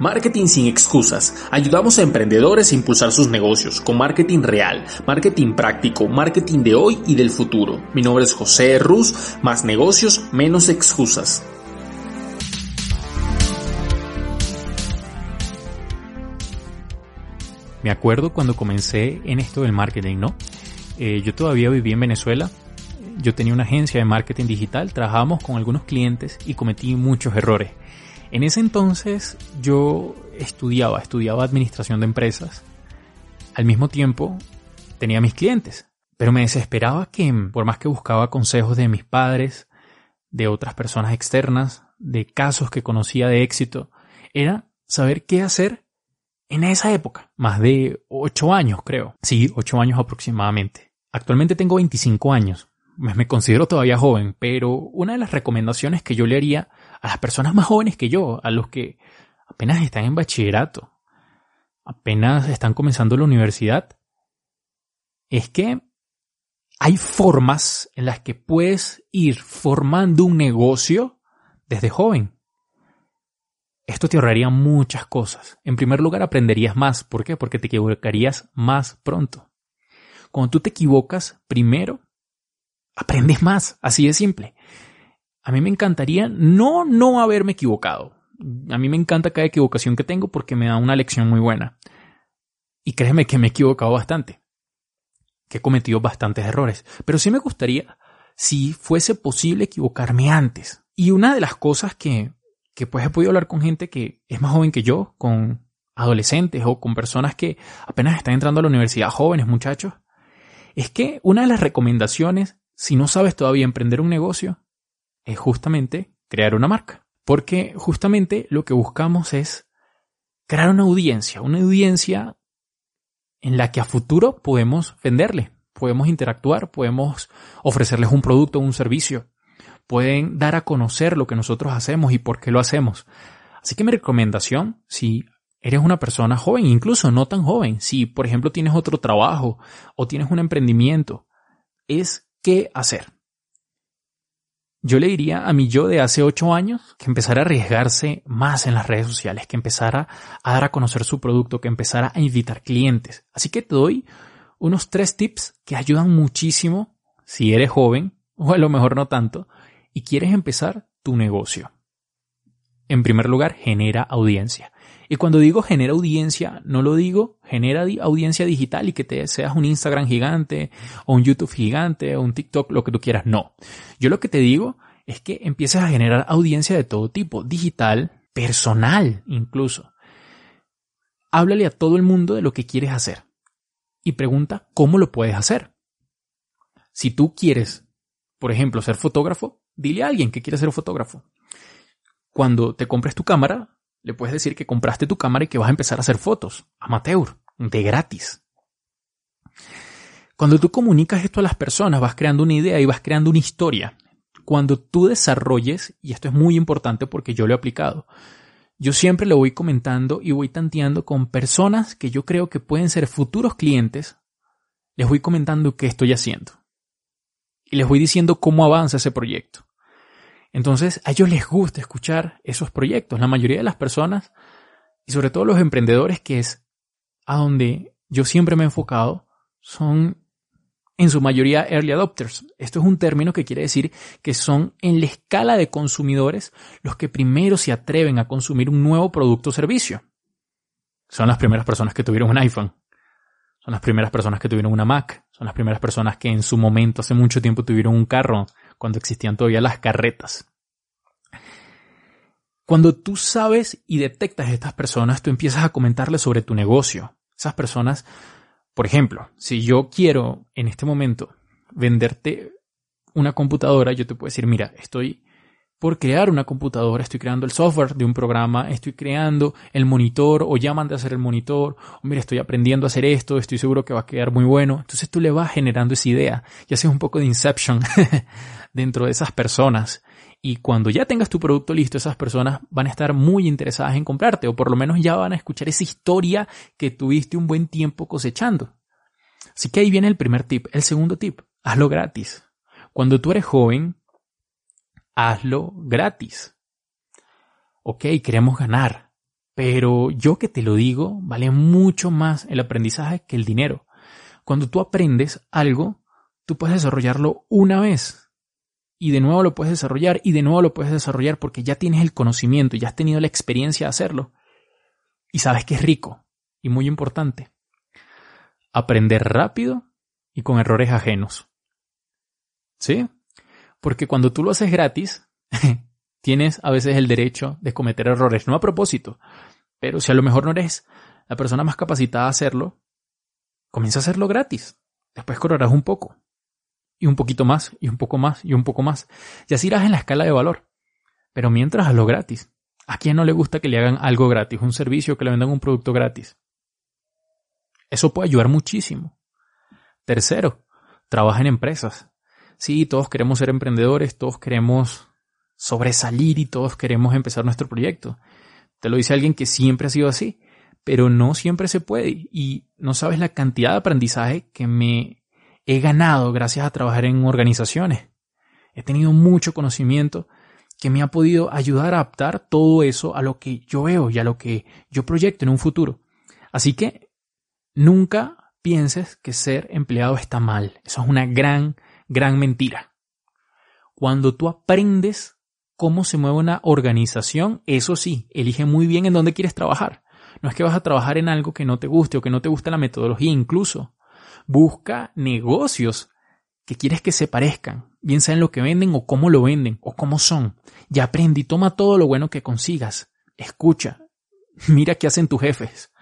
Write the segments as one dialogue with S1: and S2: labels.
S1: Marketing sin excusas. Ayudamos a emprendedores a impulsar sus negocios con marketing real, marketing práctico, marketing de hoy y del futuro. Mi nombre es José Ruz, más negocios, menos excusas. Me acuerdo cuando comencé en esto del marketing, ¿no? Eh, yo todavía viví en Venezuela. Yo tenía una agencia de marketing digital, trabajábamos con algunos clientes y cometí muchos errores. En ese entonces yo estudiaba, estudiaba administración de empresas. Al mismo tiempo tenía mis clientes, pero me desesperaba que, por más que buscaba consejos de mis padres, de otras personas externas, de casos que conocía de éxito, era saber qué hacer en esa época. Más de ocho años, creo. Sí, ocho años aproximadamente. Actualmente tengo 25 años. Me considero todavía joven, pero una de las recomendaciones que yo le haría a las personas más jóvenes que yo, a los que apenas están en bachillerato, apenas están comenzando la universidad, es que hay formas en las que puedes ir formando un negocio desde joven. Esto te ahorraría muchas cosas. En primer lugar, aprenderías más. ¿Por qué? Porque te equivocarías más pronto. Cuando tú te equivocas primero, aprendes más. Así de simple. A mí me encantaría no no haberme equivocado. A mí me encanta cada equivocación que tengo porque me da una lección muy buena. Y créeme que me he equivocado bastante. Que he cometido bastantes errores. Pero sí me gustaría si fuese posible equivocarme antes. Y una de las cosas que, que pues he podido hablar con gente que es más joven que yo, con adolescentes o con personas que apenas están entrando a la universidad, jóvenes muchachos, es que una de las recomendaciones, si no sabes todavía emprender un negocio, es justamente crear una marca. Porque justamente lo que buscamos es crear una audiencia, una audiencia en la que a futuro podemos venderle, podemos interactuar, podemos ofrecerles un producto o un servicio, pueden dar a conocer lo que nosotros hacemos y por qué lo hacemos. Así que mi recomendación, si eres una persona joven, incluso no tan joven, si por ejemplo tienes otro trabajo o tienes un emprendimiento, es qué hacer. Yo le diría a mi yo de hace ocho años que empezara a arriesgarse más en las redes sociales, que empezara a dar a conocer su producto, que empezara a invitar clientes. Así que te doy unos tres tips que ayudan muchísimo si eres joven, o a lo mejor no tanto, y quieres empezar tu negocio. En primer lugar, genera audiencia. Y cuando digo genera audiencia, no lo digo genera audiencia digital y que te seas un Instagram gigante o un YouTube gigante o un TikTok, lo que tú quieras. No. Yo lo que te digo es que empieces a generar audiencia de todo tipo, digital, personal incluso. Háblale a todo el mundo de lo que quieres hacer y pregunta cómo lo puedes hacer. Si tú quieres, por ejemplo, ser fotógrafo, dile a alguien que quiere ser fotógrafo. Cuando te compres tu cámara, le puedes decir que compraste tu cámara y que vas a empezar a hacer fotos, amateur, de gratis. Cuando tú comunicas esto a las personas, vas creando una idea y vas creando una historia. Cuando tú desarrolles, y esto es muy importante porque yo lo he aplicado, yo siempre lo voy comentando y voy tanteando con personas que yo creo que pueden ser futuros clientes, les voy comentando qué estoy haciendo. Y les voy diciendo cómo avanza ese proyecto. Entonces, a ellos les gusta escuchar esos proyectos. La mayoría de las personas, y sobre todo los emprendedores, que es a donde yo siempre me he enfocado, son en su mayoría early adopters. Esto es un término que quiere decir que son en la escala de consumidores los que primero se atreven a consumir un nuevo producto o servicio. Son las primeras personas que tuvieron un iPhone. Son las primeras personas que tuvieron una Mac. Son las primeras personas que en su momento, hace mucho tiempo, tuvieron un carro cuando existían todavía las carretas. Cuando tú sabes y detectas a estas personas, tú empiezas a comentarles sobre tu negocio. Esas personas, por ejemplo, si yo quiero en este momento venderte una computadora, yo te puedo decir, mira, estoy por crear una computadora, estoy creando el software de un programa, estoy creando el monitor o ya a hacer el monitor, o mira, estoy aprendiendo a hacer esto, estoy seguro que va a quedar muy bueno. Entonces tú le vas generando esa idea y haces un poco de inception dentro de esas personas. Y cuando ya tengas tu producto listo, esas personas van a estar muy interesadas en comprarte o por lo menos ya van a escuchar esa historia que tuviste un buen tiempo cosechando. Así que ahí viene el primer tip. El segundo tip, hazlo gratis. Cuando tú eres joven, hazlo gratis. Ok, queremos ganar, pero yo que te lo digo, vale mucho más el aprendizaje que el dinero. Cuando tú aprendes algo, tú puedes desarrollarlo una vez y de nuevo lo puedes desarrollar y de nuevo lo puedes desarrollar porque ya tienes el conocimiento, ya has tenido la experiencia de hacerlo y sabes que es rico y muy importante. Aprender rápido y con errores ajenos. ¿Sí? Porque cuando tú lo haces gratis, tienes a veces el derecho de cometer errores, no a propósito. Pero si a lo mejor no eres la persona más capacitada a hacerlo, comienza a hacerlo gratis. Después cobrarás un poco. Y un poquito más, y un poco más, y un poco más. Y así irás en la escala de valor. Pero mientras hazlo gratis. ¿A quién no le gusta que le hagan algo gratis? Un servicio, que le vendan un producto gratis. Eso puede ayudar muchísimo. Tercero, trabaja en empresas. Sí, todos queremos ser emprendedores, todos queremos sobresalir y todos queremos empezar nuestro proyecto. Te lo dice alguien que siempre ha sido así, pero no siempre se puede y no sabes la cantidad de aprendizaje que me he ganado gracias a trabajar en organizaciones. He tenido mucho conocimiento que me ha podido ayudar a adaptar todo eso a lo que yo veo y a lo que yo proyecto en un futuro. Así que nunca pienses que ser empleado está mal. Eso es una gran gran mentira. Cuando tú aprendes cómo se mueve una organización, eso sí, elige muy bien en dónde quieres trabajar. No es que vas a trabajar en algo que no te guste o que no te guste la metodología, incluso. Busca negocios que quieres que se parezcan, bien sea en lo que venden o cómo lo venden o cómo son. Y aprende y toma todo lo bueno que consigas. Escucha. Mira qué hacen tus jefes.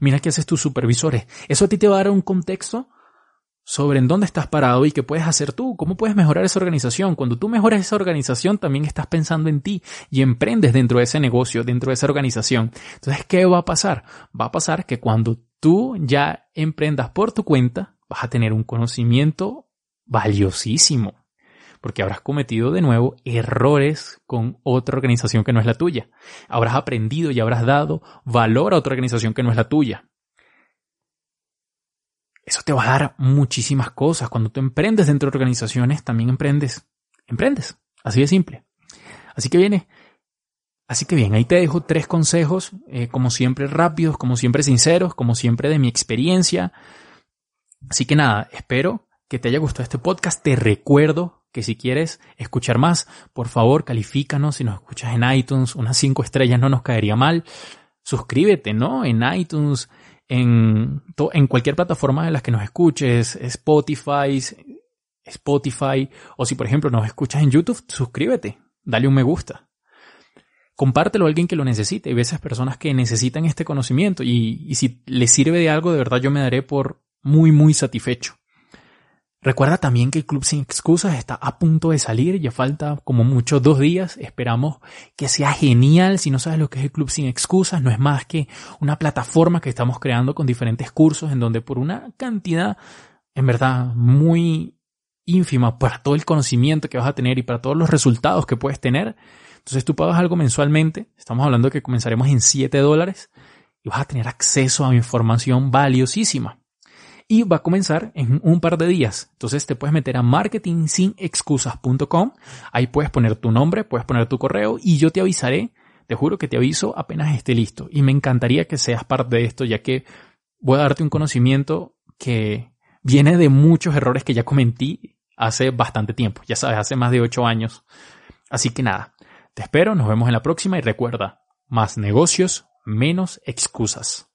S1: Mira qué hacen tus supervisores. Eso a ti te va a dar un contexto sobre en dónde estás parado y qué puedes hacer tú, cómo puedes mejorar esa organización. Cuando tú mejoras esa organización, también estás pensando en ti y emprendes dentro de ese negocio, dentro de esa organización. Entonces, ¿qué va a pasar? Va a pasar que cuando tú ya emprendas por tu cuenta, vas a tener un conocimiento valiosísimo, porque habrás cometido de nuevo errores con otra organización que no es la tuya. Habrás aprendido y habrás dado valor a otra organización que no es la tuya. Eso te va a dar muchísimas cosas. Cuando tú emprendes dentro de organizaciones, también emprendes. Emprendes. Así de simple. Así que viene. Así que bien, ahí te dejo tres consejos, eh, como siempre rápidos, como siempre sinceros, como siempre de mi experiencia. Así que nada, espero que te haya gustado este podcast. Te recuerdo que si quieres escuchar más, por favor, califícanos. Si nos escuchas en iTunes, unas cinco estrellas no nos caería mal. Suscríbete, ¿no? En iTunes, en, en cualquier plataforma de las que nos escuches, Spotify, Spotify, o si por ejemplo nos escuchas en YouTube, suscríbete, dale un me gusta. Compártelo a alguien que lo necesite. Hay veces personas que necesitan este conocimiento y, y si les sirve de algo, de verdad yo me daré por muy, muy satisfecho. Recuerda también que el Club Sin Excusas está a punto de salir, ya falta como mucho dos días, esperamos que sea genial, si no sabes lo que es el Club Sin Excusas, no es más que una plataforma que estamos creando con diferentes cursos en donde por una cantidad, en verdad, muy ínfima para todo el conocimiento que vas a tener y para todos los resultados que puedes tener, entonces tú pagas algo mensualmente, estamos hablando de que comenzaremos en 7 dólares y vas a tener acceso a información valiosísima y va a comenzar en un par de días. Entonces te puedes meter a marketingsinexcusas.com, ahí puedes poner tu nombre, puedes poner tu correo y yo te avisaré, te juro que te aviso apenas esté listo. Y me encantaría que seas parte de esto, ya que voy a darte un conocimiento que viene de muchos errores que ya cometí hace bastante tiempo, ya sabes, hace más de ocho años. Así que nada, te espero, nos vemos en la próxima y recuerda, más negocios, menos excusas.